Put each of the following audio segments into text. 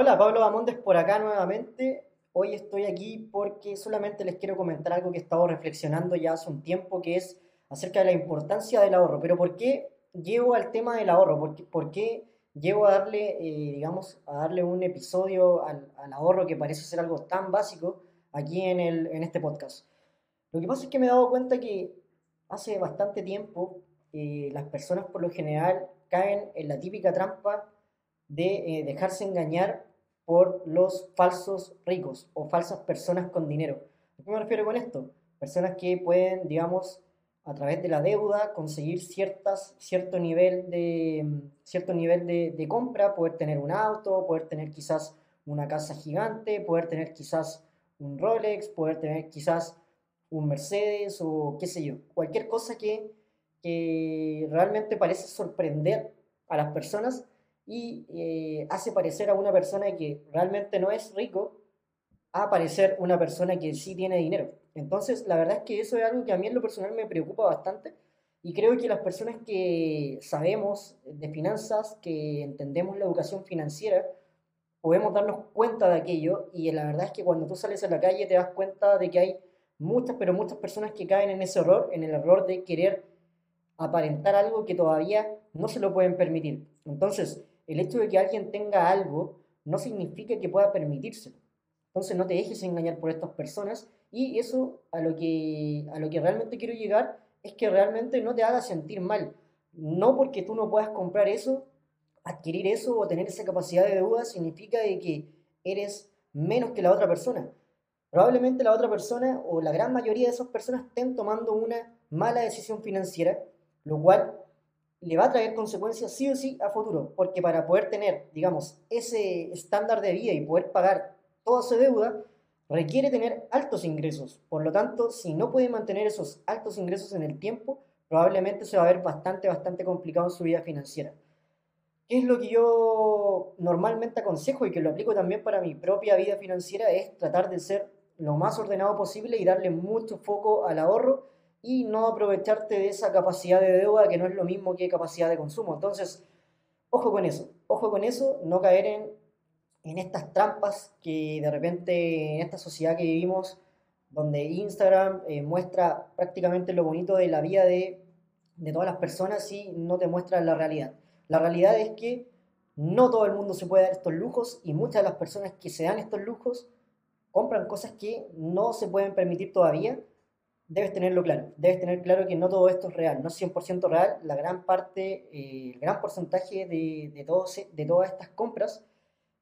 Hola, Pablo Bamondes por acá nuevamente. Hoy estoy aquí porque solamente les quiero comentar algo que he estado reflexionando ya hace un tiempo, que es acerca de la importancia del ahorro. Pero ¿por qué llevo al tema del ahorro? ¿Por qué, llevo a darle, eh, digamos, a darle un episodio al, al, ahorro que parece ser algo tan básico aquí en, el, en este podcast? Lo que pasa es que me he dado cuenta que hace bastante tiempo eh, las personas por lo general caen en la típica trampa de eh, dejarse engañar por los falsos ricos o falsas personas con dinero. ¿A qué me refiero con esto? Personas que pueden, digamos, a través de la deuda conseguir ciertas, cierto nivel, de, cierto nivel de, de compra, poder tener un auto, poder tener quizás una casa gigante, poder tener quizás un Rolex, poder tener quizás un Mercedes o qué sé yo, cualquier cosa que, que realmente parece sorprender a las personas y eh, hace parecer a una persona que realmente no es rico a parecer una persona que sí tiene dinero. Entonces, la verdad es que eso es algo que a mí en lo personal me preocupa bastante y creo que las personas que sabemos de finanzas, que entendemos la educación financiera, podemos darnos cuenta de aquello y la verdad es que cuando tú sales a la calle te das cuenta de que hay muchas, pero muchas personas que caen en ese error, en el error de querer aparentar algo que todavía no se lo pueden permitir. Entonces, el hecho de que alguien tenga algo no significa que pueda permitírselo. Entonces no te dejes engañar por estas personas y eso a lo que, a lo que realmente quiero llegar es que realmente no te haga sentir mal. No porque tú no puedas comprar eso, adquirir eso o tener esa capacidad de deuda significa de que eres menos que la otra persona. Probablemente la otra persona o la gran mayoría de esas personas estén tomando una mala decisión financiera, lo cual le va a traer consecuencias sí o sí a futuro, porque para poder tener, digamos, ese estándar de vida y poder pagar toda su deuda, requiere tener altos ingresos. Por lo tanto, si no puede mantener esos altos ingresos en el tiempo, probablemente se va a ver bastante, bastante complicado en su vida financiera. ¿Qué es lo que yo normalmente aconsejo y que lo aplico también para mi propia vida financiera? Es tratar de ser lo más ordenado posible y darle mucho foco al ahorro y no aprovecharte de esa capacidad de deuda que no es lo mismo que capacidad de consumo. Entonces, ojo con eso, ojo con eso, no caer en, en estas trampas que de repente en esta sociedad que vivimos, donde Instagram eh, muestra prácticamente lo bonito de la vida de, de todas las personas y no te muestra la realidad. La realidad es que no todo el mundo se puede dar estos lujos y muchas de las personas que se dan estos lujos compran cosas que no se pueden permitir todavía debes tenerlo claro. Debes tener claro que no todo esto es real, no es 100% real. La gran parte, eh, el gran porcentaje de, de, de todas estas compras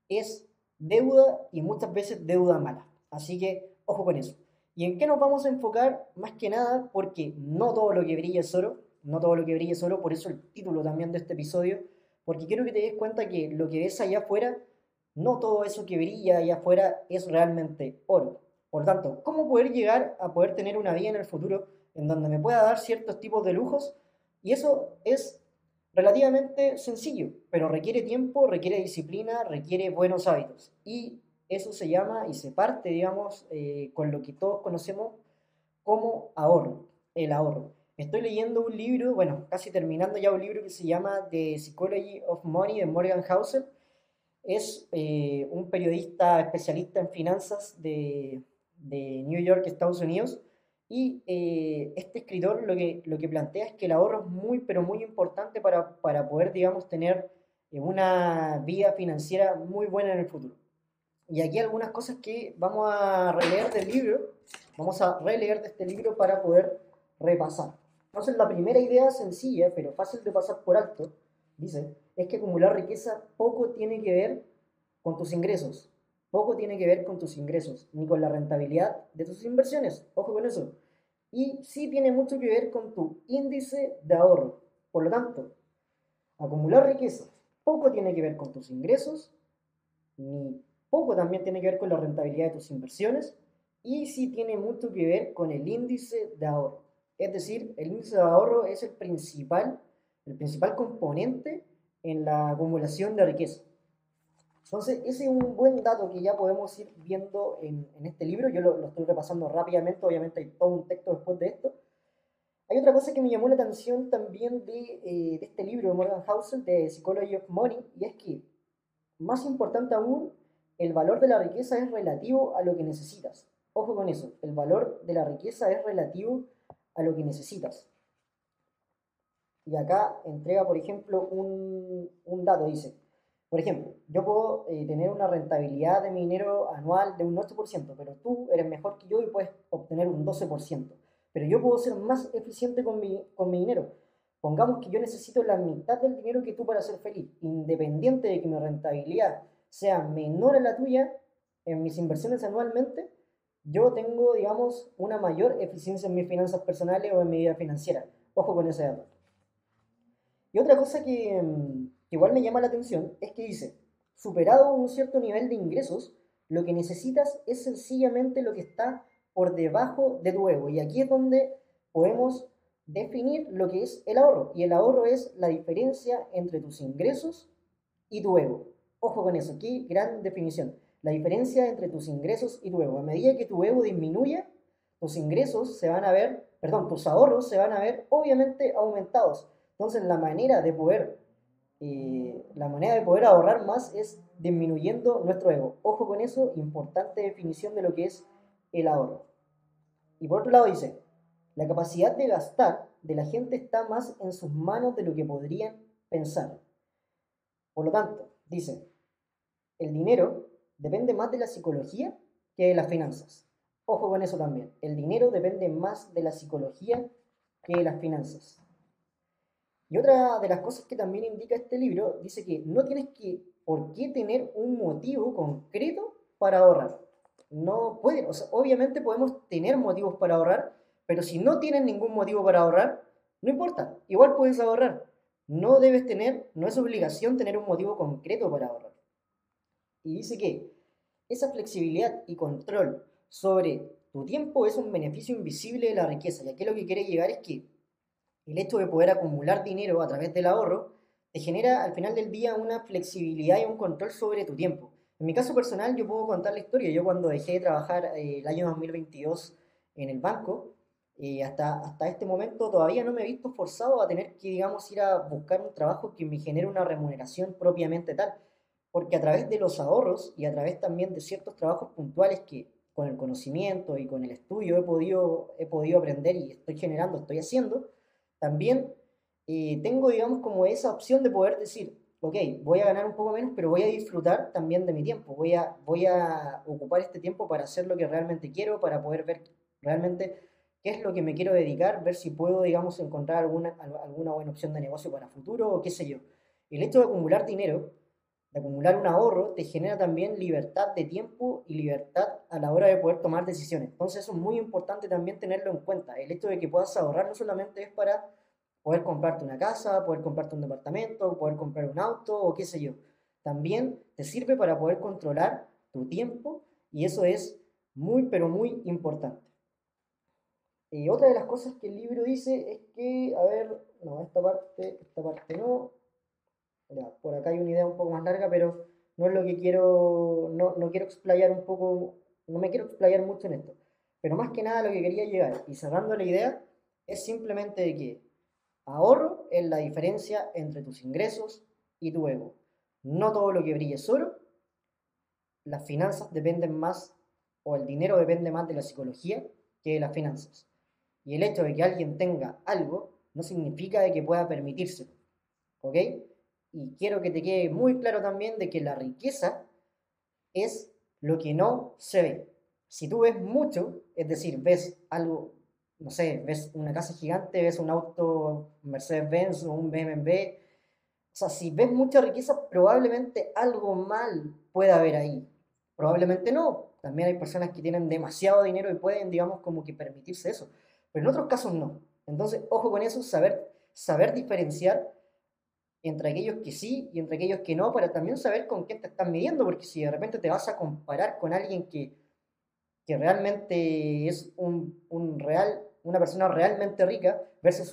es deuda y muchas veces deuda mala. Así que ojo con eso. ¿Y en qué nos vamos a enfocar? Más que nada porque no todo lo que brilla es oro, no todo lo que brilla es oro, por eso el título también de este episodio, porque quiero que te des cuenta que lo que ves allá afuera, no todo eso que brilla allá afuera es realmente oro. Por tanto, ¿cómo poder llegar a poder tener una vida en el futuro en donde me pueda dar ciertos tipos de lujos? Y eso es relativamente sencillo, pero requiere tiempo, requiere disciplina, requiere buenos hábitos. Y eso se llama y se parte, digamos, eh, con lo que todos conocemos como ahorro, el ahorro. Estoy leyendo un libro, bueno, casi terminando ya un libro que se llama The Psychology of Money de Morgan Housel. Es eh, un periodista especialista en finanzas de, de New York, Estados Unidos. Y eh, este escritor lo que, lo que plantea es que el ahorro es muy, pero muy importante para, para poder, digamos, tener eh, una vida financiera muy buena en el futuro. Y aquí algunas cosas que vamos a releer del libro, vamos a releer de este libro para poder repasar. Entonces, la primera idea sencilla, pero fácil de pasar por alto, dice, es que acumular riqueza poco tiene que ver con tus ingresos, poco tiene que ver con tus ingresos, ni con la rentabilidad de tus inversiones. Ojo con eso. Y sí tiene mucho que ver con tu índice de ahorro. Por lo tanto, acumular riqueza poco tiene que ver con tus ingresos, ni poco también tiene que ver con la rentabilidad de tus inversiones, y sí tiene mucho que ver con el índice de ahorro. Es decir, el índice de ahorro es el principal, el principal componente en la acumulación de riqueza. Entonces, ese es un buen dato que ya podemos ir viendo en, en este libro. Yo lo, lo, estoy repasando rápidamente, obviamente hay todo un texto después de esto. Hay otra cosa que me llamó la atención también de, eh, de este libro de Morgan Housel, de Psychology of Money, y es que, más importante aún, el valor de la riqueza es relativo a lo que necesitas. Ojo con eso, el valor de la riqueza es relativo a lo que necesitas. Y acá entrega, por ejemplo, un, dato, dice, por ejemplo, yo puedo eh, tener una rentabilidad de mi dinero anual de un 8%, pero tú eres mejor que yo y puedes obtener un 12%. Pero yo puedo ser más eficiente con mi, con mi dinero. Pongamos que yo necesito la mitad del dinero que tú para ser feliz, independiente de que mi rentabilidad sea menor a la tuya en mis inversiones anualmente, yo tengo, digamos, una mayor eficiencia en mis finanzas personales o en mi vida financiera. Ojo con ese dato. Y otra cosa que, mm, igual me llama la atención es que dice, superado un cierto nivel de ingresos, lo que necesitas es sencillamente lo que está por debajo de tu ego. Y aquí es donde podemos definir lo que es el ahorro. Y el ahorro es la diferencia entre tus ingresos y tu ego. Ojo con eso, aquí gran definición. La diferencia entre tus ingresos y tu ego. A medida que tu ego disminuya, tus ingresos se van a ver, perdón, tus ahorros se van a ver obviamente aumentados. Entonces la manera de poder, eh, la manera de poder ahorrar más es disminuyendo nuestro ego. Ojo con eso, importante definición de lo que es el ahorro. Y por otro lado dice, la capacidad de gastar de la gente está más en sus manos de lo que podrían pensar. Por lo tanto, dice, el dinero depende más de la psicología que de las finanzas. Ojo con eso también. El dinero depende más de la psicología que de las finanzas. Y otra de las cosas que también indica este libro dice que no tienes que por qué tener un motivo concreto para ahorrar no pueden, obviamente podemos tener motivos para ahorrar, pero si no tienes ningún motivo para ahorrar, no importa, igual puedes ahorrar. No debes tener, no es obligación tener un motivo concreto para ahorrar. Y dice que esa flexibilidad y control sobre tu tiempo es un beneficio invisible de la riqueza. Y aquí lo que quiere llegar es que el hecho de poder acumular dinero a través del ahorro te genera al final del día una flexibilidad y un control sobre tu tiempo. En mi caso personal, yo puedo contar la historia. Yo cuando dejé de trabajar eh, el año 2022 en el banco, eh, hasta, hasta este momento todavía no me he visto forzado a tener que, digamos, ir a buscar un trabajo que me genere una remuneración propiamente tal. Porque a través de los ahorros y a través también de ciertos trabajos puntuales que con el conocimiento y con el estudio he podido, he podido aprender y estoy generando, estoy haciendo, también eh, tengo, digamos, como esa opción de poder decir, ok, voy a ganar un poco menos, pero voy a disfrutar también de mi tiempo. Voy a, voy a ocupar este tiempo para hacer lo que realmente quiero, para poder ver realmente qué es lo que me quiero dedicar, ver si puedo, digamos, encontrar alguna, alguna buena opción de negocio para futuro o qué sé yo. El hecho de acumular dinero, acumular un ahorro, te genera también libertad de tiempo y libertad a la hora de poder tomar decisiones. Entonces eso es muy importante también tenerlo en cuenta. El hecho de que puedas ahorrar no solamente es para Poder comprarte una casa, poder comprarte un departamento, poder comprar un auto o qué sé yo. También te sirve para poder controlar tu tiempo y eso es muy, pero muy importante. Otra de las cosas que el libro dice es que, a ver, no, esta parte, esta parte no. Por acá hay una idea un poco más larga, pero no es lo que quiero, no, no quiero explayar un poco, no me quiero explayar mucho en esto. Pero más que nada lo que quería llegar, y cerrando la idea, es simplemente de que Ahorro es la diferencia entre tus ingresos y tu ego. No todo lo que brille es oro. Las finanzas dependen más, o el dinero depende más de la psicología que de las finanzas. Y el hecho de que alguien tenga algo no significa de que pueda permitirse. ¿Ok? Y quiero que te quede muy claro también de que la riqueza es lo que no se ve. Si tú ves mucho, es decir, ves algo no sé, ves una casa gigante, ves un auto Mercedes-Benz o un BMW. O sea, si ves mucha riqueza, probablemente algo mal pueda haber ahí. Probablemente no. También hay personas que tienen demasiado dinero y pueden, digamos, como que permitirse eso. Pero en otros casos no. Entonces, ojo con eso, saber, saber diferenciar entre aquellos que sí y entre aquellos que no, para también saber con quién te están midiendo, porque si de repente te vas a comparar con alguien que, que realmente es un, un real una persona realmente rica versus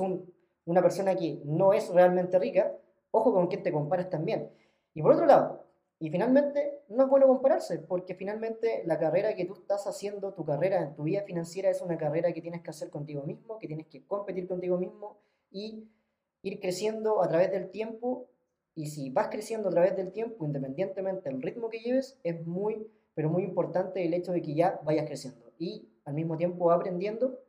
una persona que no es realmente rica, ojo con quién te comparas también. Y por otro lado, y finalmente, no es bueno compararse, porque finalmente la carrera que tú estás haciendo, tu carrera en tu vida financiera, es una carrera que tienes que hacer contigo mismo, que tienes que competir contigo mismo y ir creciendo a través del tiempo Y si vas creciendo a través del tiempo, independientemente del ritmo que lleves, es muy, pero muy importante el hecho de que ya vayas creciendo y al mismo tiempo aprendiendo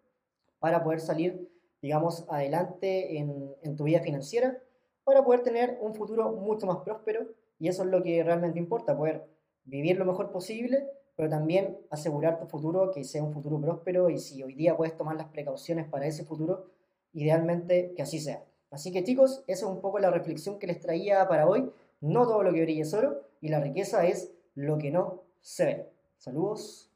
para poder salir, digamos, adelante en, en tu vida financiera, para poder tener un futuro mucho más próspero. Y eso es lo que realmente importa, poder vivir lo mejor posible, pero también asegurar tu futuro, que sea un futuro próspero y si hoy día puedes tomar las precauciones para ese futuro, idealmente que así sea. Así que chicos, esa es un poco la reflexión que les traía para hoy. No todo lo que brilla es oro y la riqueza es lo que no se ve. Saludos.